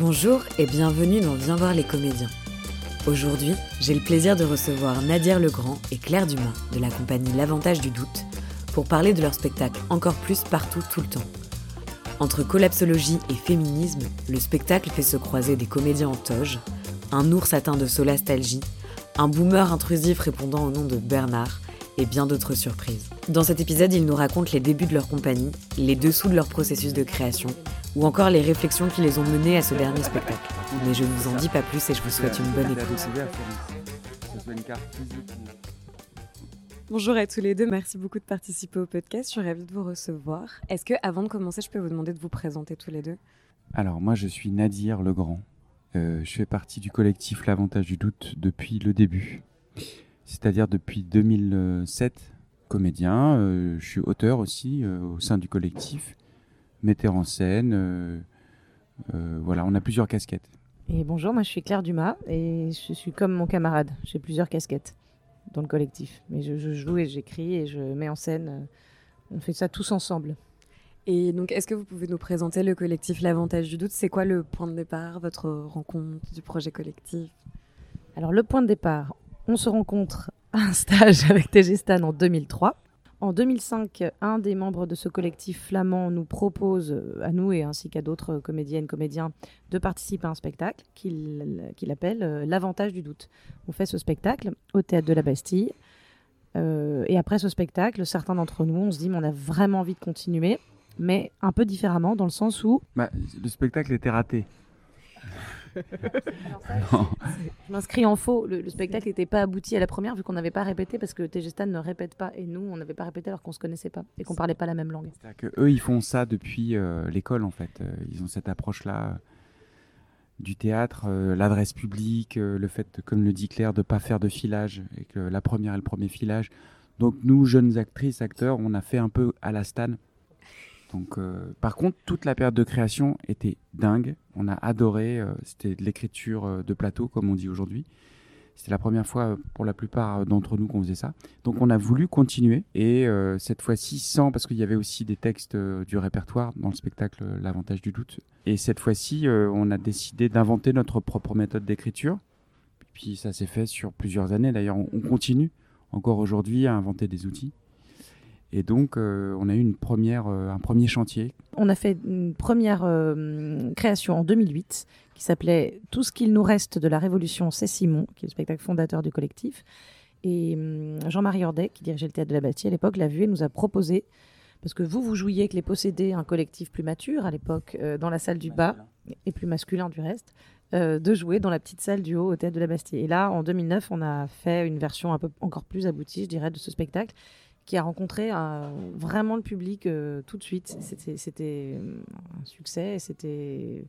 Bonjour et bienvenue dans Viens voir les comédiens. Aujourd'hui, j'ai le plaisir de recevoir Nadir Legrand et Claire Dumas de la compagnie L'Avantage du Doute pour parler de leur spectacle Encore plus partout tout le temps. Entre collapsologie et féminisme, le spectacle fait se croiser des comédiens en toge, un ours atteint de solastalgie, un boomer intrusif répondant au nom de Bernard et bien d'autres surprises. Dans cet épisode, ils nous racontent les débuts de leur compagnie, les dessous de leur processus de création, ou encore les réflexions qui les ont menés à ce dernier spectacle. Mais je ne vous en dis pas plus et je vous souhaite une bonne écoute. Bonjour à tous les deux, merci beaucoup de participer au podcast, je suis ravie de vous recevoir. Est-ce que avant de commencer, je peux vous demander de vous présenter tous les deux? Alors moi je suis Nadir Legrand, euh, je fais partie du collectif L'Avantage du Doute depuis le début, c'est-à-dire depuis 2007, comédien, euh, je suis auteur aussi euh, au sein du collectif, metteur en scène, voilà, on a plusieurs casquettes. Et bonjour, moi je suis Claire Dumas et je suis comme mon camarade, j'ai plusieurs casquettes dans le collectif. Mais je, je joue et j'écris et je mets en scène. On fait ça tous ensemble. Et donc, est-ce que vous pouvez nous présenter le collectif L'Avantage du Doute? C'est quoi le point de départ, votre rencontre du projet collectif? Alors, le point de départ, on se rencontre à un stage avec TG Stan en 2003. En 2005, un des membres de ce collectif flamand nous propose, euh, à nous et ainsi qu'à d'autres comédiennes, comédiens, de participer à un spectacle qu'il appelle euh, L'avantage du doute. On fait ce spectacle au théâtre de la Bastille. Euh, et après ce spectacle, certains d'entre nous, on se dit, mais on a vraiment envie de continuer, mais un peu différemment, dans le sens où... Bah, le spectacle était raté je m'inscris en faux. Le, spectacle n'était pas abouti à la première vu qu'on n'avait pas répété parce que TG ne répète pas et nous on n'avait pas répété alors qu'on se connaissait pas et qu'on parlait pas la même langue. C'est-à-dire que eux ils font ça depuis euh, l'école en fait. Euh, ils ont cette approche là euh, du théâtre, l'adresse publique, le fait, comme le dit Claire, de pas faire de filage et que la première et le premier filage. Donc nous jeunes actrices, acteurs, on a fait un peu à la Stan donc, euh, par contre, toute la période de création était dingue. On a adoré. Euh, c'était de l'écriture euh, de plateau, comme on dit aujourd'hui. C'était la première fois pour la plupart d'entre nous qu'on faisait ça. Donc, on a voulu continuer. Et cette fois-ci, sans, parce qu'il y avait aussi des textes du répertoire dans le spectacle L'avantage du doute. Et cette fois-ci, on a décidé d'inventer notre propre méthode d'écriture. Puis ça s'est fait sur plusieurs années. D'ailleurs, on continue encore aujourd'hui à inventer des outils. Et donc, euh, on a eu une première, euh, un premier chantier. On a fait une première euh, création en 2008 qui s'appelait Tout ce qu'il nous reste de la Révolution, c'est Simon, qui est le spectacle fondateur du collectif. Et hum, Jean-Marie Ordet, qui dirigeait le théâtre de la Bâtie à l'époque, l'a vu et nous a proposé, parce que vous, vous jouiez avec les possédés, un collectif plus mature à l'époque, dans la salle du bas, et plus masculin du reste, de jouer dans la petite salle du haut au théâtre de la Bastille. Et là, en 2009, on a fait une version un peu encore plus aboutie, je dirais, de ce spectacle qui a rencontré euh, vraiment le public euh, tout de suite. C'était euh, un succès, c'était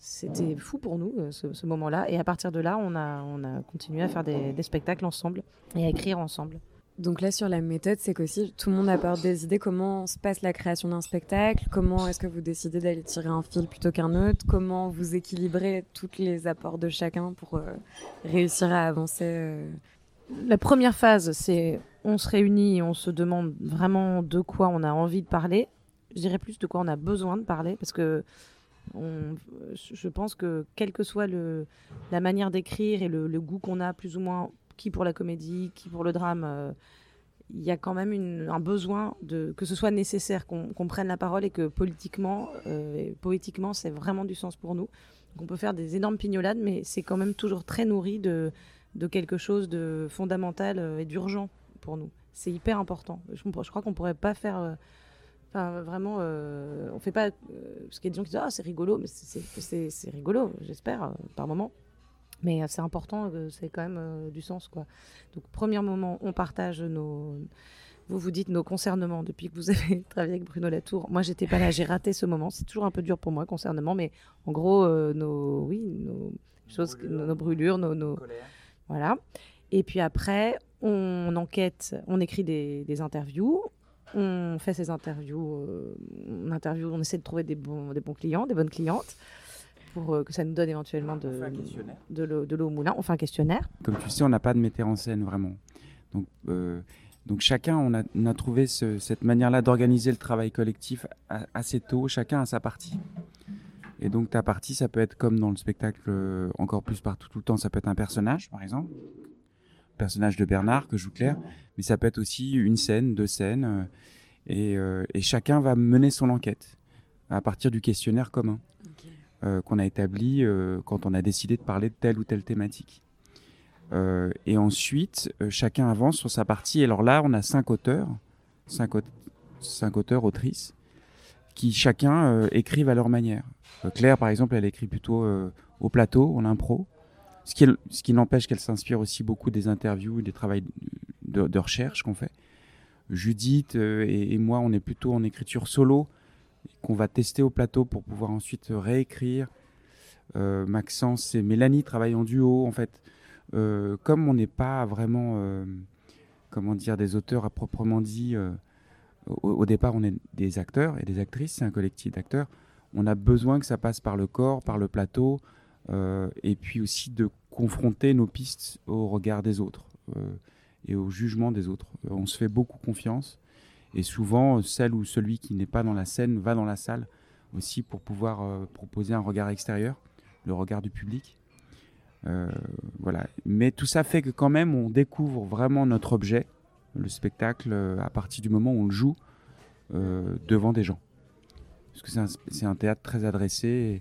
c'était fou pour nous ce, moment-là. Et à partir de là, on a, on a continué à faire des, spectacles ensemble et à écrire ensemble. Donc là, sur la méthode, c'est qu'aussi tout le monde apporte des idées. Comment se passe la création d'un spectacle? Comment est-ce que vous décidez d'aller tirer un fil plutôt qu'un autre? Comment vous équilibrez tous les apports de chacun pour réussir à avancer La première phase, c'est on se réunit et on se demande vraiment de quoi on a envie de parler. Je dirais plus de quoi on a besoin de parler parce que je pense que quelle que soit la manière d'écrire et le, goût qu'on a plus ou moins, qui pour la comédie, qui pour le drame, euh, il y a quand même un besoin de que ce soit nécessaire qu'on prenne la parole et que politiquement, euh, et poétiquement, c'est vraiment du sens pour nous. on peut faire des énormes pignolades, mais c'est quand même toujours très nourri de, de quelque chose de fondamental euh, et d'urgent pour nous. C'est hyper important. Je, je crois qu'on pourrait pas faire. Euh, enfin, vraiment, euh, on fait pas. Euh, parce qu'il y a des gens qui disent Ah, c'est rigolo, mais c'est rigolo, j'espère, par moment. Mais c'est important, c'est quand même du sens, quoi. Donc, premier moment, on partage nos. Vous vous dites nos concernements depuis que vous avez travaillé avec Bruno Latour. Moi, j'étais pas là, j'ai raté ce moment. C'est toujours un peu dur pour moi, concernement, mais en gros, nos, oui, nos choses, nos brûlures, nos, nos voilà. Et puis après, on enquête, on écrit des, interviews, on fait ces interviews, euh, on interview, on essaie de trouver des bons, des bons clients, des bonnes clientes pour euh, que ça nous donne éventuellement de, de l'eau au moulin. On fait un questionnaire. Comme tu sais, on n'a pas de metteur en scène vraiment. Donc, euh, donc chacun, on a, on a trouvé cette manière-là d'organiser le travail collectif assez tôt. Chacun a sa partie. Et donc ta partie, ça peut être comme dans le spectacle encore plus partout tout le temps, ça peut être un personnage, par exemple, personnage de Bernard que joue Claire, mais ça peut être aussi une scène, deux scènes, et, et chacun va mener son enquête à partir du questionnaire commun qu'on a établi quand on a décidé de parler de telle ou telle thématique. Euh, et ensuite, euh, chacun avance sur sa partie. Et alors là, on a cinq auteurs, cinq, auteurs, autrices, qui chacun euh, écrivent à leur manière. Claire, par exemple, elle écrit plutôt au plateau, en impro, ce qui, ce n'empêche qu'elle s'inspire aussi beaucoup des interviews des travaux de, recherche qu'on fait. Judith et, et, moi, on est plutôt en écriture solo, qu'on va tester au plateau pour pouvoir ensuite réécrire. Maxence et Mélanie travaillent en duo, en fait. Euh, comme on n'est pas vraiment, euh, comment dire, des auteurs à proprement dit, euh, au, départ on est des acteurs et des actrices, c'est un collectif d'acteurs, on a besoin que ça passe par le corps, par le plateau, et puis aussi de confronter nos pistes au regard des autres et au jugement des autres. on se fait beaucoup confiance, et souvent celle ou celui qui n'est pas dans la scène va dans la salle aussi pour pouvoir proposer un regard extérieur, le regard du public. Euh, voilà. Mais tout ça fait que quand même on découvre vraiment notre objet, le spectacle, euh, à partir du moment où on le joue euh, devant des gens. Parce que c'est un, théâtre très adressé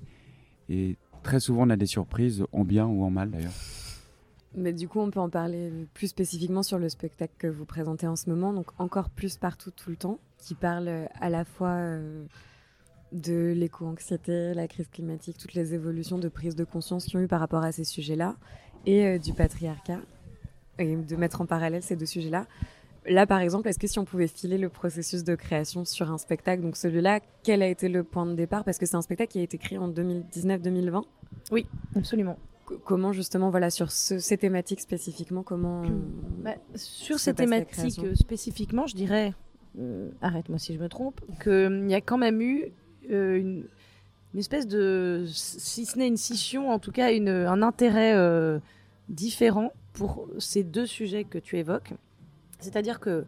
et, très souvent on a des surprises, en bien ou en mal d'ailleurs. Mais du coup, on peut en parler plus spécifiquement sur le spectacle que vous présentez en ce moment, donc encore plus partout tout le temps, qui parle à la fois de l'éco-anxiété, la crise climatique, toutes les évolutions de prise de conscience qui ont eu par rapport à ces sujets-là, et euh, du patriarcat, et de mettre en parallèle ces deux sujets-là. Là, par exemple, est-ce que si on pouvait filer le processus de création sur un spectacle, donc celui-là, quel a été le point de départ? Parce que c'est un spectacle qui a été créé en 2019-2020. Oui, absolument. comment justement, voilà, sur ces thématiques spécifiquement, comment bah, Sur ces thématiques spécifiquement, je dirais, euh, arrête-moi si je me trompe, qu'il y a quand même eu euh, une, espèce de, si ce n'est une scission, en tout cas une, un intérêt euh, différent pour ces deux sujets que tu évoques. C'est-à-dire que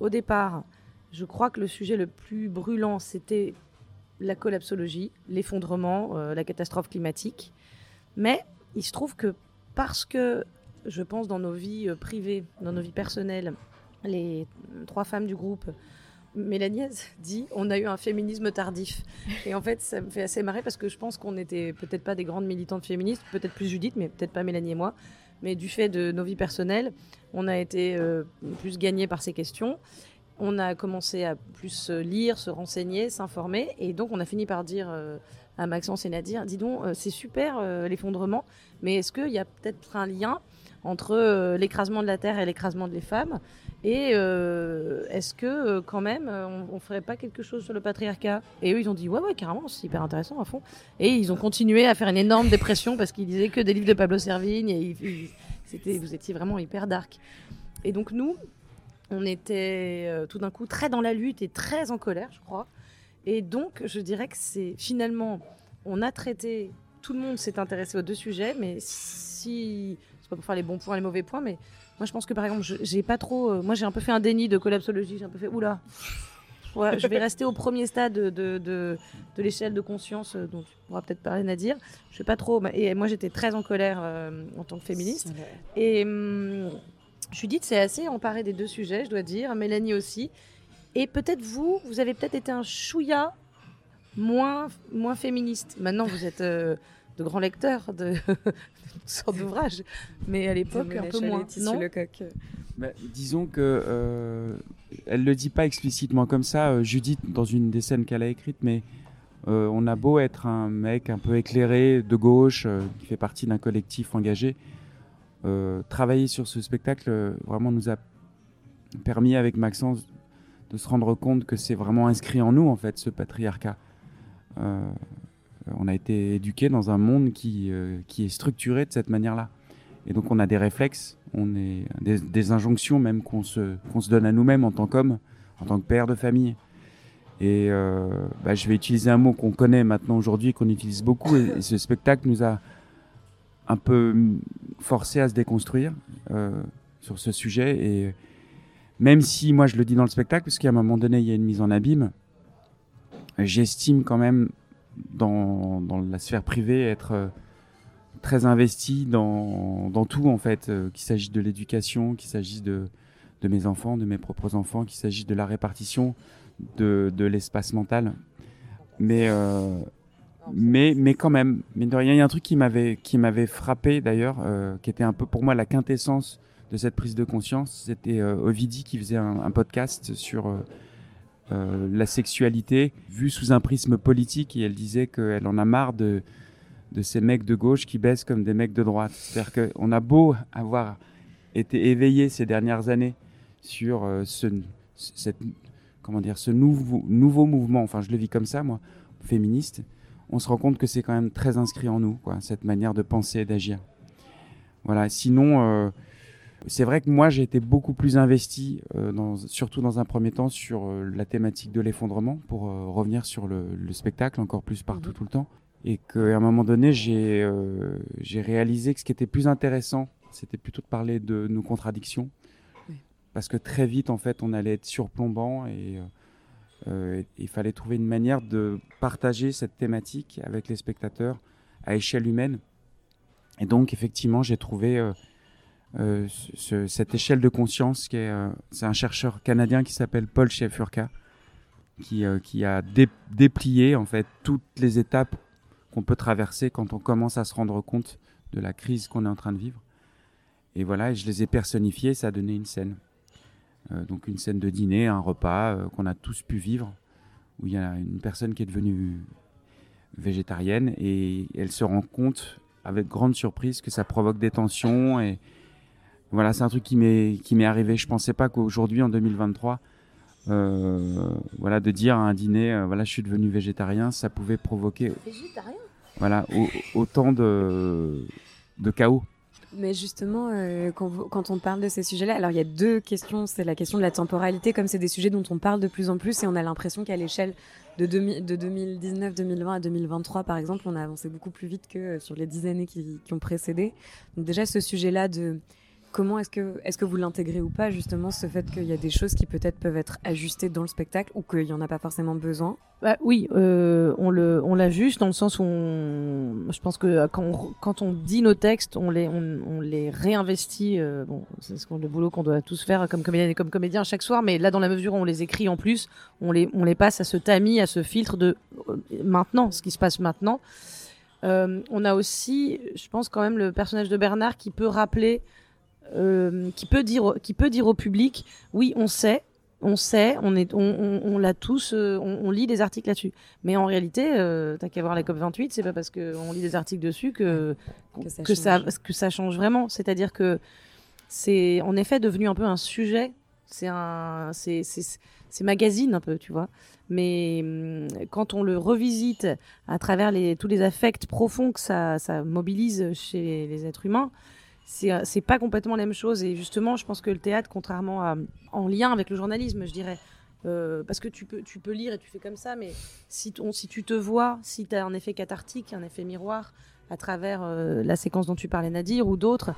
au départ, je crois que le sujet le plus brûlant, c'était la collapsologie, l'effondrement, euh, la catastrophe climatique. Mais il se trouve que parce que, je pense, dans nos vies privées, dans nos vies personnelles, les trois femmes du groupe Mélanie dit on a eu un féminisme tardif. Et en fait, ça me fait assez marrer parce que je pense qu'on n'était peut-être pas des grandes militantes féministes, peut-être plus Judith, mais peut-être pas Mélanie et moi. Mais du fait de nos vies personnelles, on a été euh, plus gagnés par ces questions. On a commencé à plus lire, se renseigner, s'informer. Et donc, on a fini par dire euh, à Maxence et Nadir dis donc, euh, c'est super l'effondrement, mais est-ce qu'il y a peut-être un lien entre l'écrasement de la Terre et l'écrasement des femmes et euh, est-ce que euh, quand même, euh, on, ferait pas quelque chose sur le patriarcat? Et eux, ils ont dit ouais, ouais, carrément, c'est hyper intéressant à fond. Et ils ont continué à faire une énorme dépression parce qu'ils disaient que des livres de Pablo Servigne et vous étiez vraiment hyper dark. Et donc nous, on était tout d'un coup très dans la lutte et très en colère, je crois. Et donc, je dirais que c'est finalement, on a traité, tout le monde s'est intéressé aux deux sujets, mais si, pas pour faire les bons points, les mauvais points, mais moi, je pense que par exemple, j'ai pas trop. Euh, moi, j'ai un peu fait un déni de collapsologie. J'ai un peu fait oula. Ouais, je vais rester au premier stade de, de, de, l'échelle de conscience euh, dont tu pourras peut-être parler, Nadir. Je sais pas trop. Et moi, j'étais très en colère euh, en tant que féministe. Et hum, Judith s'est assez emparée des deux sujets, je dois dire. Mélanie aussi. Et peut-être vous, vous avez peut-être été un chouïa moins, moins féministe. Maintenant, vous êtes de grands lecteurs de, toutes sortes d'ouvrages, mais à l'époque un peu moins. Non bah, disons que euh, elle le dit pas explicitement comme ça, euh, Judith, dans une des scènes qu'elle a écrites, mais euh, on a beau être un mec un peu éclairé de gauche, euh, qui fait partie d'un collectif engagé, travailler sur ce spectacle vraiment nous a permis avec Maxence de se rendre compte que c'est vraiment inscrit en nous en fait ce patriarcat. Euh, on a été éduqué dans un monde qui, euh, qui est structuré de cette manière-là. Et donc on a des réflexes, on est des, injonctions même qu'on se, qu'on se donne à nous-mêmes en tant qu'homme, en tant que père de famille. Et euh, bah, je vais utiliser un mot qu'on connaît maintenant aujourd'hui, qu'on utilise beaucoup. Et, ce spectacle nous a un peu forcé à se déconstruire sur ce sujet. Et même si moi je le dis dans le spectacle, parce qu'à un moment donné il y a une mise en abîme, j'estime quand même dans, la sphère privée, être très investi dans, tout en fait, qu'il s'agisse de l'éducation, qu'il s'agisse de, mes enfants, de mes propres enfants, qu'il s'agisse de la répartition de, l'espace mental. Mais, euh, mais, mais quand même, il y a un truc qui m'avait, frappé d'ailleurs, euh, qui était un peu pour moi la quintessence de cette prise de conscience. C'était euh, Ovidie qui faisait un, podcast sur la sexualité vue sous un prisme politique et elle disait qu'elle en a marre de, de ces mecs de gauche qui baissent comme des mecs de droite. C'est-à-dire qu'on a beau avoir été éveillé ces dernières années sur ce, cette, comment dire, ce nouveau, nouveau mouvement, enfin je le vis comme ça moi, féministe, on se rend compte que c'est quand même très inscrit en nous, quoi, cette manière de penser et d'agir. Voilà, sinon, euh, c'est vrai que moi j'ai été beaucoup plus investi, euh, dans, surtout dans un premier temps, sur euh, la thématique de l'effondrement, pour revenir sur le, spectacle encore plus partout mhm. tout le temps. Et qu'à un moment donné, j'ai réalisé que ce qui était plus intéressant, c'était plutôt de parler de nos contradictions, parce que très vite, en fait, on allait être surplombant et euh, euh, il fallait trouver une manière de partager cette thématique avec les spectateurs à échelle humaine. Et donc, effectivement, j'ai trouvé euh, cette échelle de conscience est, c'est un chercheur canadien qui s'appelle Paul Schaefurka, qui, qui a déplié en fait toutes les étapes qu'on peut traverser quand on commence à se rendre compte de la crise qu'on est en train de vivre. Et voilà, je les ai personnifiés, ça a donné une scène. Euh, donc une scène de dîner, un repas euh, qu'on a tous pu vivre, où il y a une personne qui est devenue végétarienne et elle se rend compte avec grande surprise que ça provoque des tensions et voilà c'est un truc qui m'est qui m'est arrivé je pensais pas qu'aujourd'hui en 2023 euh, voilà de dire à un dîner voilà je suis devenu végétarien ça pouvait provoquer végétarien? voilà autant de de chaos mais justement, euh, quand, on parle de ces sujets-là, alors il y a deux questions. C'est la question de la temporalité, comme c'est des sujets dont on parle de plus en plus et on a l'impression qu'à l'échelle de, de 2019, 2020 à 2023, par exemple, on a avancé beaucoup plus vite que euh, sur les dix années qui, qui ont précédé. Donc déjà, ce sujet-là de Comment est-ce que, est que vous l'intégrez ou pas, justement, ce fait qu'il y a des choses qui peut-être peuvent être ajustées dans le spectacle ou qu'il n'y en a pas forcément besoin? Bah, Oui, euh, on, le, on l'ajuste dans le sens où je pense que quand on, quand on dit nos textes, on les, on, les réinvestit. Euh, bon, c'est ce le boulot qu'on doit tous faire comme comédien et comme comédien chaque soir, mais là, dans la mesure où on les écrit en plus, on les, on les passe à ce tamis, à ce filtre de euh, maintenant, ce qui se passe maintenant. on a aussi, je pense quand même, le personnage de Bernard qui peut rappeler euh, qui peut dire qui peut dire au public oui on sait on sait on est on, on, l'a tous euh, on, lit des articles là-dessus. Mais en réalité euh, t'as qu'à voir la COP 28 c'est pas parce que on lit des articles dessus que que ça que ça, change. vraiment. C'est-à-dire que c'est en effet devenu un peu un sujet. C'est un c'est c'est magazine un peu tu vois. Mais hum, quand on le revisite à travers les tous les affects profonds que ça ça mobilise chez les êtres humains c'est pas complètement la même chose. Et justement, je pense que le théâtre, contrairement à, en lien avec le journalisme, je dirais, euh, parce que tu peux, tu peux lire et tu fais comme ça, mais si, si tu te vois, si tu as un effet cathartique, un effet miroir à travers euh, la séquence dont tu parlais, Nadir, ou d'autres,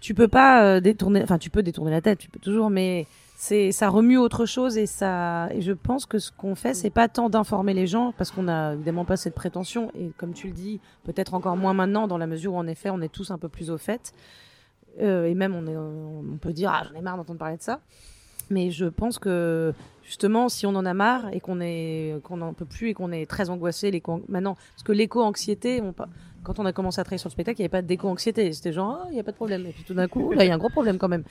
tu peux pas détourner, enfin, tu peux détourner la tête, tu peux toujours, mais c'est ça remue autre chose et ça et je pense que ce qu'on fait c'est pas tant d'informer les gens parce qu'on n'a évidemment pas cette prétention. Et comme tu le dis peut-être encore moins maintenant dans la mesure où en effet on est tous un peu plus au fait. Euh, et même on, peut dire ah j'en ai marre d'entendre parler de ça. Mais je pense que justement si on en a marre et qu'on est qu'on n'en peut plus et qu'on est très angoissé les maintenant parce que l'éco-anxiété on quand on a commencé à travailler sur le spectacle il n'y avait pas d'éco-anxiété. C'était genre ah, il n'y a pas de problème. Et puis tout d'un coup là il y a un gros problème quand même.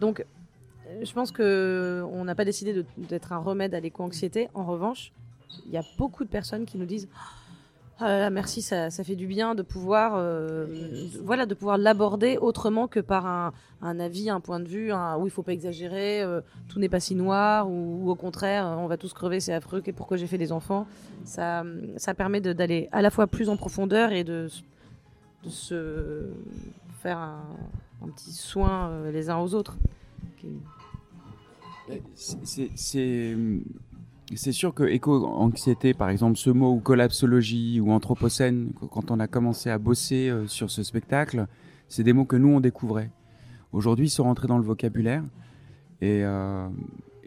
Donc je pense que on n'a pas décidé d'être un remède à l'éco-anxiété. En revanche, il y a beaucoup de personnes qui nous disent ah merci, ça, fait du bien de pouvoir, euh, voilà, de pouvoir l'aborder autrement que par un, avis, un point de vue, où il faut pas exagérer, euh, tout n'est pas si noir, ou, au contraire, on va tous crever, c'est affreux, pourquoi j'ai fait des enfants? Ça, ça permet d'aller à la fois plus en profondeur et de, se faire un, petit soin euh, les uns aux autres. C'est sûr que éco-anxiété, par exemple, ce mot, ou collapsologie, ou anthropocène, quand on a commencé à bosser euh, sur ce spectacle, c'est des mots que nous, on découvrait. Aujourd'hui, ils sont rentrés dans le vocabulaire. Et, euh,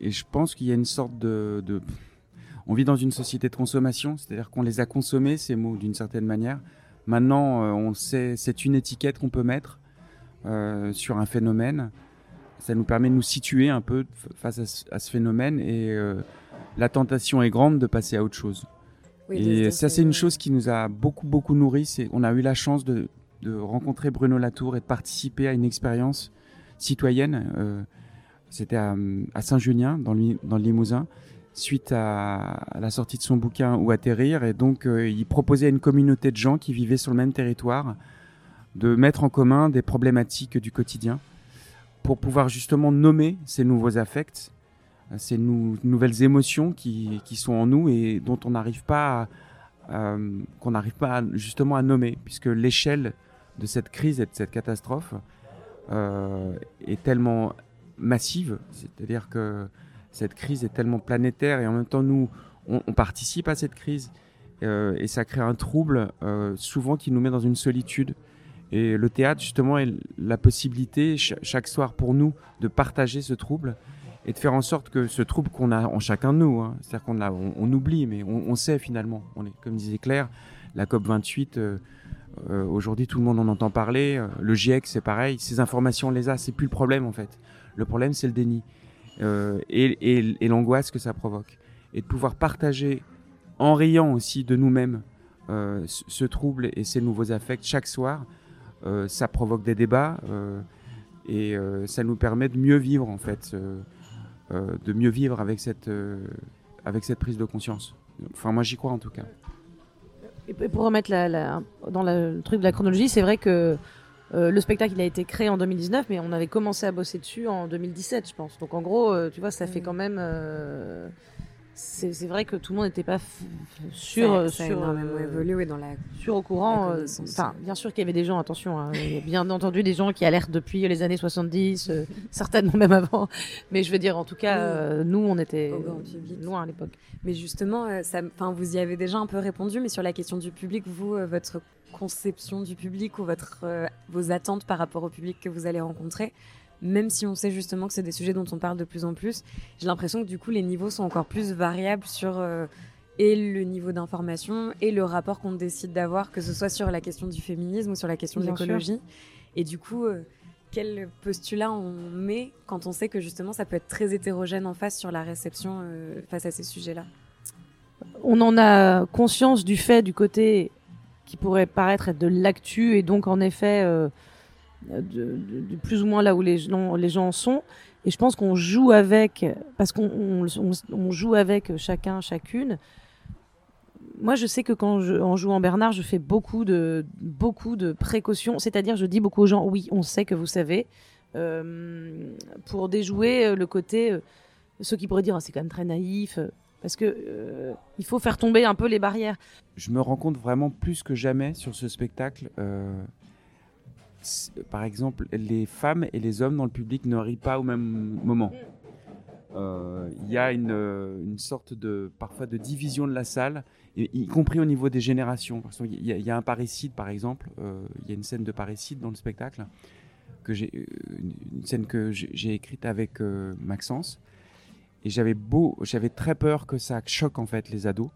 je pense qu'il y a une sorte de, on vit dans une société de consommation, c'est-à-dire qu'on les a consommés, ces mots, d'une certaine manière. Maintenant, euh, on sait, c'est une étiquette qu'on peut mettre euh, sur un phénomène. Ça nous permet de nous situer un peu face à ce, phénomène et euh, la tentation est grande de passer à autre chose. et ça, c'est une chose qui nous a beaucoup, beaucoup nourri. On a eu la chance de, rencontrer Bruno Latour et de participer à une expérience citoyenne. C'était à, Saint-Junien, dans dans le Limousin suite à, la sortie de son bouquin Où atterrir. Et donc, euh, il proposait à une communauté de gens qui vivaient sur le même territoire de mettre en commun des problématiques du quotidien pour pouvoir justement nommer ces nouveaux affects, euh, ces nouvelles émotions qui, sont en nous et dont on n'arrive pas qu'on n'arrive pas justement à nommer, puisque l'échelle de cette crise et de cette catastrophe euh, est tellement massive, c'est-à-dire que cette crise est tellement planétaire et en même temps nous, on, participe à cette crise euh, et ça crée un trouble souvent qui nous met dans une solitude. Et le théâtre justement est la possibilité chaque soir pour nous de partager ce trouble et de faire en sorte que ce trouble qu'on a en chacun de nous, hein, c'est-à-dire qu'on on, oublie, mais on, sait finalement. On est, comme disait Claire, la COP 28. Euh, aujourd'hui, tout le monde en entend parler. Le GIEC, c'est pareil. Ces informations, on les a. C'est plus le problème en fait. Le problème, c'est le déni. Euh, et, l'angoisse que ça provoque. Et de pouvoir partager en riant aussi de nous-mêmes euh, ce trouble et ces nouveaux affects chaque soir, euh, ça provoque des débats et ça nous permet de mieux vivre en fait, de mieux vivre avec cette, avec cette prise de conscience. Enfin, moi j'y crois en tout cas. Et pour remettre la, dans le truc de la chronologie, c'est vrai que euh, le spectacle, il a été créé en 2019, mais on avait commencé à bosser dessus en 2017, je pense. Donc en gros, euh, tu vois, ça fait mm. quand même. Euh, c'est vrai que tout le monde n'était pas sûr, ça, sur, évolué dans la sur au courant. Enfin, bien sûr qu'il y avait des gens, attention, hein, il y a bien entendu des gens qui alertent depuis les années 70, certainement même avant. Mais je veux dire, en tout cas, nous, on était loin à l'époque. Mais justement, ça, vous y avez déjà un peu répondu, mais sur la question du public, vous, votre conception du public ou votre, euh, vos attentes par rapport au public que vous allez rencontrer même si on sait justement que c'est des sujets dont on parle de plus en plus, j'ai l'impression que du coup les niveaux sont encore plus variables sur euh, et le niveau d'information et le rapport qu'on décide d'avoir, que ce soit sur la question du féminisme ou sur la question de l'écologie. Et du coup, euh, quel postulat on met quand on sait que justement ça peut être très hétérogène en face sur la réception face à ces sujets-là? On en a conscience du fait du côté qui pourrait paraître être de l'actu et donc en effet euh, de, plus ou moins là où les gens, les gens sont. Et je pense qu'on joue avec, parce qu'on on, joue avec chacun, chacune. Moi, je sais que quand je, en jouant Bernard, je fais beaucoup de, beaucoup de précautions. C'est-à-dire, je dis beaucoup aux gens, oui, on sait que vous savez, euh, pour déjouer le côté, euh, ceux qui pourraient dire, ah, c'est quand même très naïf parce que euh, il faut faire tomber un peu les barrières. Je me rends compte vraiment plus que jamais sur ce spectacle. Euh, par exemple, les femmes et les hommes dans le public ne rient pas au même moment. Euh, il y a une, sorte de parfois de division de la salle, y, compris au niveau des générations. Il y, a un parricide, par exemple. Il y a une scène de parricide dans le spectacle que une scène que j'ai écrite avec Maxence. Et j'avais beau, j'avais très peur que ça choque en fait les ados,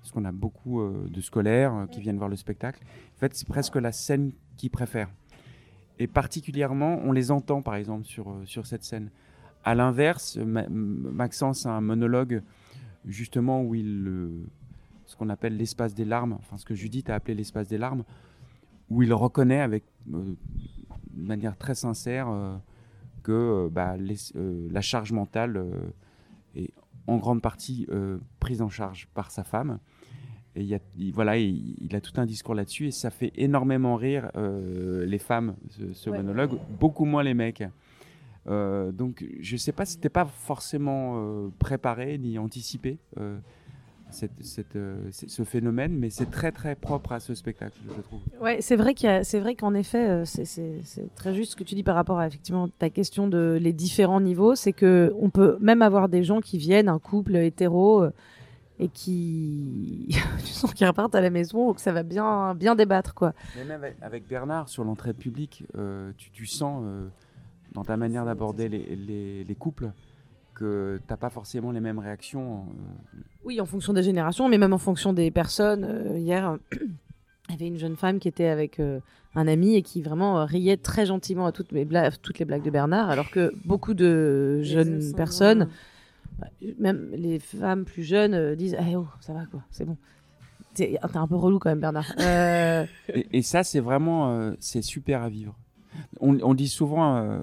parce qu'on a beaucoup euh, de scolaires euh, qui viennent voir le spectacle. En fait, c'est presque la scène qu'ils préfèrent. Et particulièrement, on les entend par exemple sur, euh, sur cette scène. À l'inverse, Maxence a un monologue justement où il, ce qu'on appelle l'espace des larmes, enfin ce que Judith a appelé l'espace des larmes, où il reconnaît avec de manière très sincère que bah, la charge mentale est en grande partie euh, prise en charge par sa femme. Et il, a, voilà, il, a tout un discours là-dessus et ça fait énormément rire euh, les femmes, ce, monologue, beaucoup moins les mecs. Euh, donc je sais pas si c'était pas forcément préparé ni anticipé cette, euh, ce phénomène, mais c'est très très propre à ce spectacle, je trouve. Ouais, c'est vrai c'est vrai qu'en effet, euh, c'est très juste ce que tu dis par rapport à effectivement ta question de les différents niveaux, c'est que on peut même avoir des gens qui viennent, un couple hétéro, euh, et qui tu sens qu'ils repartent à la maison ou que ça va bien bien débattre quoi. même avec, Bernard sur l'entrée publique, tu, tu, sens dans ta manière d'aborder les, les, les, couples que t'as pas forcément les mêmes réactions. Oui, en fonction des générations, mais même en fonction des personnes. hier, il y avait une jeune femme qui était avec un ami et qui vraiment riait très gentiment à toutes, les blagues, toutes les blagues de Bernard, alors que beaucoup de jeunes personnes, même les femmes plus jeunes, disent eh oh, ça va quoi, c'est bon. T'es un peu relou quand même, Bernard. Et, ça, c'est vraiment c'est super à vivre. On, dit souvent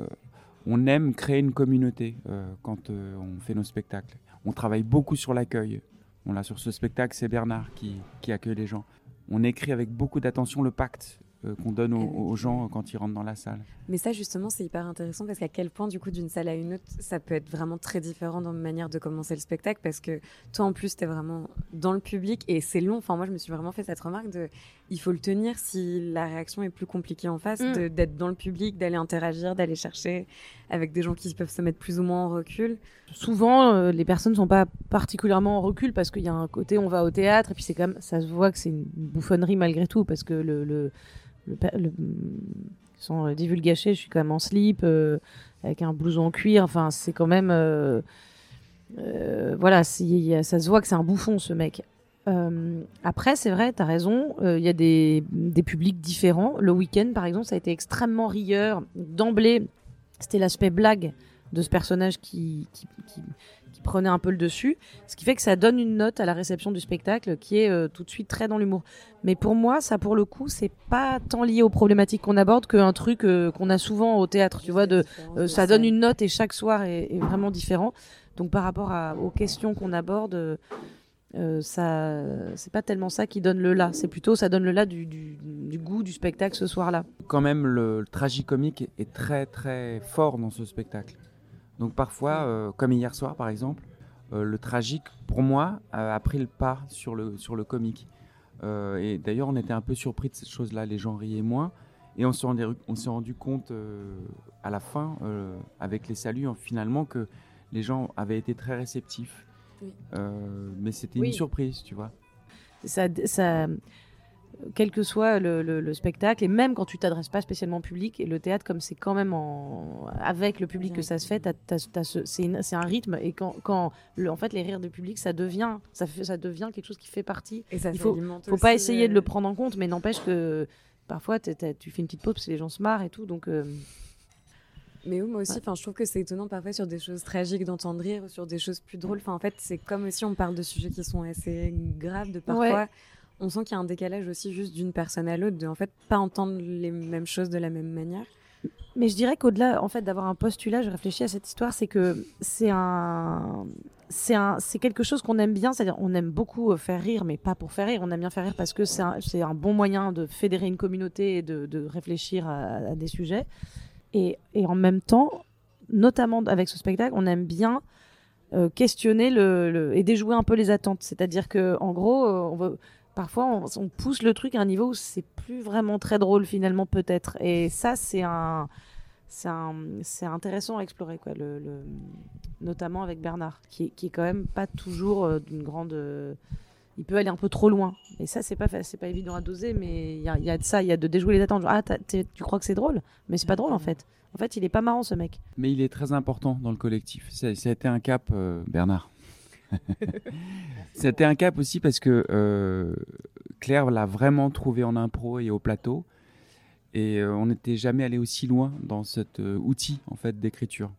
on aime créer une communauté euh, quand euh, on fait nos spectacles. On travaille beaucoup sur l'accueil. On l'a sur ce spectacle, c'est Bernard qui, accueille les gens. On écrit avec beaucoup d'attention le pacte euh, qu'on donne aux, gens quand ils rentrent dans la salle. Mais ça, justement, c'est hyper intéressant parce qu'à quel point, du coup, d'une salle à une autre, ça peut être vraiment très différent dans la manière de commencer le spectacle parce que toi, en plus, tu es vraiment dans le public et c'est long. Enfin, moi, je me suis vraiment fait cette remarque de il faut le tenir si la réaction est plus compliquée en face, mm. d'être dans le public, d'aller interagir, d'aller chercher avec des gens qui peuvent se mettre plus ou moins en recul. Souvent, euh, les personnes ne sont pas particulièrement en recul parce qu'il y a un côté, on va au théâtre et puis c'est quand même, ça se voit que c'est une bouffonnerie malgré tout parce que le, le, le, sans divulgacher, je suis quand même en slip euh, avec un blouson en cuir. Enfin, c'est quand même, euh, voilà, ça se voit que c'est un bouffon ce mec. Euh, après, c'est vrai, tu as raison, euh, il y a des, des, publics différents. Le week-end, par exemple, ça a été extrêmement rieur. D'emblée, c'était l'aspect blague de ce personnage qui, qui, qui, qui, prenait un peu le dessus. Ce qui fait que ça donne une note à la réception du spectacle qui est euh, tout de suite très dans l'humour. Mais pour moi, ça, pour le coup, c'est pas tant lié aux problématiques qu'on aborde qu'un truc qu'on a souvent au théâtre. Tu vois, de, ça donne une note et chaque soir est, est vraiment différent. Donc, par rapport à, aux questions qu'on aborde euh, ça, c'est pas tellement ça qui donne le là. C'est plutôt ça donne le là du, goût du spectacle ce soir-là. Quand même, le, tragicomique est très très fort dans ce spectacle. Donc parfois, euh, comme hier soir par exemple, euh, le tragique pour moi a, pris le pas sur le sur le comique. et d'ailleurs, on était un peu surpris de cette chose-là. Les gens riaient moins. Et on s'est rendu, on s'est rendu compte à la fin, avec les saluts, finalement, que les gens avaient été très réceptifs euh, mais c'était une surprise, tu vois. Ça, ça, quel que soit le, spectacle, et même quand tu t'adresses pas spécialement au public, et le théâtre, comme c'est quand même en, avec le public que ça se fait, c'est un rythme, et quand, quand le, en fait les rires du public, ça devient, ça, fait, ça devient quelque chose qui fait partie. Et ça Il faut, faut pas essayer de le prendre en compte, mais n'empêche que parfois tu fais une petite pause parce que les gens se marrent et tout, donc. Euh, mais oui, moi aussi, enfin, je trouve que c'est étonnant parfois sur des choses tragiques d'entendre rire ou sur des choses plus drôles. Enfin, en fait, c'est comme aussi on parle de sujets qui sont assez graves, de parfois. On sent qu'il y a un décalage aussi juste d'une personne à l'autre, de en fait pas entendre les mêmes choses de la même manière. Mais je dirais qu'au-delà en fait d'avoir un postulat, je réfléchis à cette histoire, c'est que c'est un c'est un c'est quelque chose qu'on aime bien, c'est-à-dire on aime beaucoup euh, faire rire, mais pas pour faire rire. On aime bien faire rire parce que c'est un, un bon moyen de fédérer une communauté et de, de réfléchir à, à, des sujets. Et, et, en même temps, notamment avec ce spectacle, on aime bien euh, questionner le, et déjouer un peu les attentes. C'est-à-dire que, en gros, euh, on veut, parfois on, pousse le truc à un niveau où c'est plus vraiment très drôle finalement peut-être. Et ça, c'est un, c'est intéressant à explorer quoi. Notamment avec Bernard, qui, qui est quand même pas toujours euh, d'une grande il peut aller un peu trop loin. Et ça, c'est pas, c'est pas évident à doser, mais il y a, y a, de ça, il y a de déjouer les attentes. ah, tu crois que c'est drôle? Mais c'est pas drôle en fait. En fait, il est pas marrant ce mec. Mais il est très important dans le collectif. Ça, a été un cap, euh, Bernard. C'était un cap aussi parce que euh, Claire l'a vraiment trouvé en impro et au plateau. Et euh, on n'était jamais allé aussi loin dans cet outil en fait d'écriture.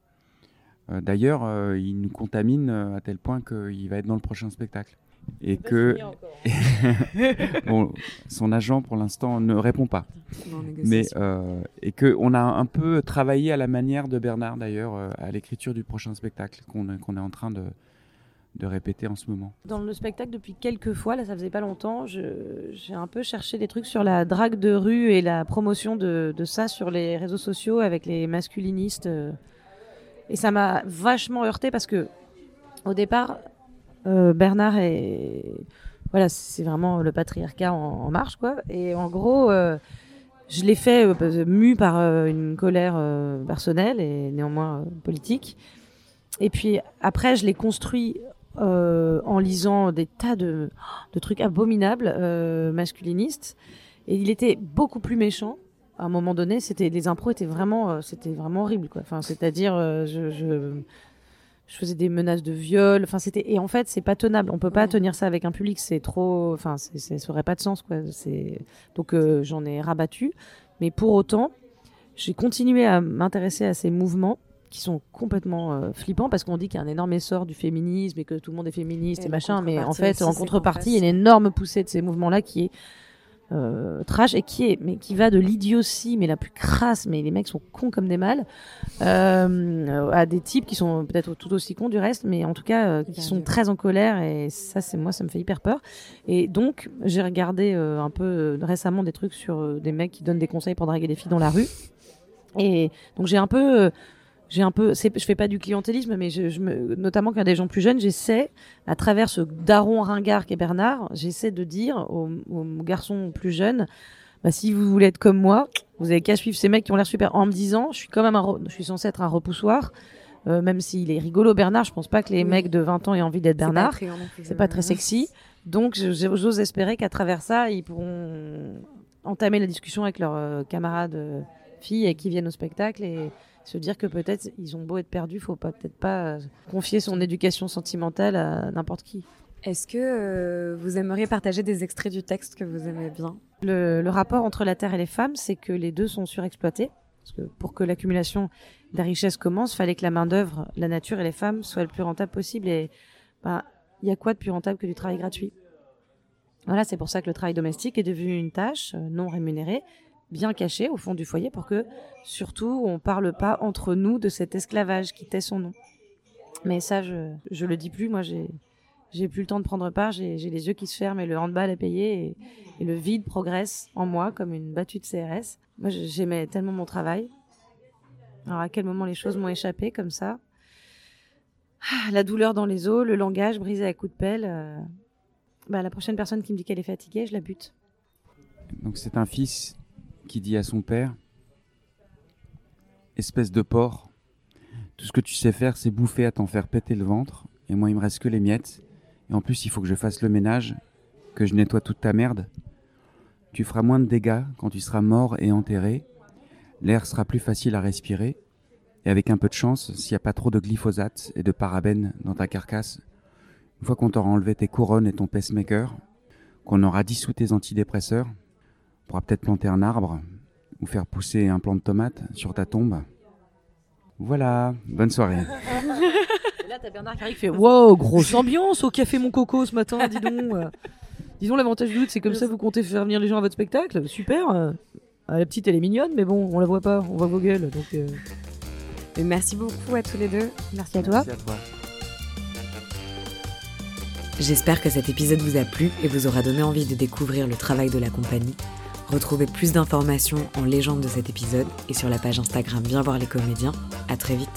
D'ailleurs, il nous contamine à tel point qu'il va être dans le prochain spectacle et que bon, son agent pour l'instant ne répond pas. Mais euh, et que on a un peu travaillé à la manière de Bernard d'ailleurs euh, à l'écriture du prochain spectacle qu'on qu'on est en train de de répéter en ce moment. Dans le spectacle, depuis quelques fois, là ça faisait pas longtemps, j'ai un peu cherché des trucs sur la drague de rue et la promotion de, ça sur les réseaux sociaux avec les masculinistes. Euh. et ça m'a vachement heurté parce que au départ, euh, Bernard est voilà, c'est vraiment le patriarcat en, marche quoi. Et en gros, euh, je l'ai fait euh, mu par une colère personnelle et néanmoins politique. Et puis après, je l'ai construit en lisant des tas de, de trucs abominables masculinistes. Et il était beaucoup plus méchant. À un moment donné, c'était les impros étaient vraiment, c'était vraiment horrible quoi. Enfin, c'est-à-dire, je, je je faisais des menaces de viol. Enfin, c'était et en fait, c'est pas tenable. On peut pas Ouais. tenir ça avec un public. C'est trop. Enfin, ça aurait pas de sens, quoi. C'est donc euh, j'en ai rabattu. Mais pour autant, j'ai continué à m'intéresser à ces mouvements qui sont complètement euh, flippants parce qu'on dit qu'il y a un énorme essor du féminisme et que tout le monde est féministe Et machin. Mais en fait, aussi, en contrepartie, il y a une énorme poussée de ces mouvements-là qui est euh, trash et qui est mais qui va de l'idiotie mais la plus crasse mais les mecs sont cons comme des mâles euh, à des types qui sont peut-être tout aussi cons du reste mais en tout cas euh, qui sont très en colère et ça c'est moi ça me fait hyper peur. Et donc j'ai regardé un peu récemment des trucs sur des mecs qui donnent des conseils pour draguer des filles dans la rue. Et donc j'ai un peu j'ai un peu je fais pas du clientélisme mais je, je me notamment quand il y a des gens plus jeunes j'essaie à travers ce daron ringard qui est Bernard j'essaie de dire aux, aux garçons plus jeunes bah, si vous voulez être comme moi vous avez qu'à suivre ces mecs qui ont l'air super en me disant je suis quand même un je suis censé être un repoussoir euh, même s'il est rigolo Bernard je pense pas que les Oui. mecs de 20 ans aient envie d'être Bernard c'est pas très sexy. Donc, j'ose espérer qu'à travers ça, ils pourront entamer la discussion avec leurs euh, camarades euh, filles et qui viennent au spectacle et se dire que peut-être ils ont beau être perdus, faut pas peut-être pas euh, confier son éducation sentimentale à n'importe qui. Est-ce que euh, vous aimeriez partager des extraits du texte que vous aimez bien? Le, le rapport entre la terre et les femmes, c'est que les deux sont surexploités. Parce que pour que l'accumulation de la richesse commence, fallait que la main d'œuvre, la nature et les femmes soient le plus rentable possible. Et bah, il y a quoi de plus rentable que du travail gratuit? Voilà, c'est pour ça que le travail domestique est devenu une tâche euh, non rémunérée, bien cachée au fond du foyer, pour que surtout on parle pas entre nous de cet esclavage qui tait son nom. Mais ça, je je le dis plus. Moi, j'ai j'ai plus le temps de prendre part. J'ai les yeux qui se ferment et le handball est payé et, le vide progresse en moi comme une battue de CRS. Moi, j'aimais tellement mon travail. Alors à quel moment les choses m'ont échappé comme ça? Ah, La douleur dans les os, le langage brisé à coups de pelle. euh, Bah, la prochaine personne qui me dit qu'elle est fatiguée, je la bute. Donc c'est un fils qui dit à son père Espèce de porc, tout ce que tu sais faire, c'est bouffer à t'en faire péter le ventre, et moi il me reste que les miettes, et en plus il faut que je fasse le ménage, que je nettoie toute ta merde. Tu feras moins de dégâts quand tu seras mort et enterré, l'air sera plus facile à respirer, et avec un peu de chance, s'il n'y a pas trop de glyphosate et de parabènes dans ta carcasse, une fois qu'on t'aura enlevé tes couronnes et ton pacemaker, qu'on aura dissous tes antidépresseurs, pourra peut-être planter un arbre ou faire pousser un plant de tomate sur ta tombe. Voilà, bonne soirée. Et là, t'as Bernard qui arrive, qui fait Wow, grosse ambiance au café Mon Coco ce matin, dis donc. Disons, l'avantage du doute, c'est comme ça, vous comptez faire venir les gens à votre spectacle. Super. Ah, la petite, elle est mignonne, mais bon, on la voit pas, on voit vos gueules. Donc, euh, Et Merci beaucoup à tous les deux. merci à toi. Merci à toi. J'espère que cet épisode vous a plu et vous aura donné envie de découvrir le travail de la compagnie. Retrouvez plus d'informations en légende de cet épisode et sur la page Instagram Viens voir les comédiens. À très vite.